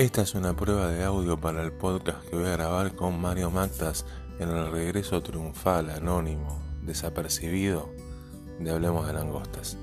Esta es una prueba de audio para el podcast que voy a grabar con Mario Mactas en el regreso triunfal, anónimo, desapercibido de Hablemos de Langostas.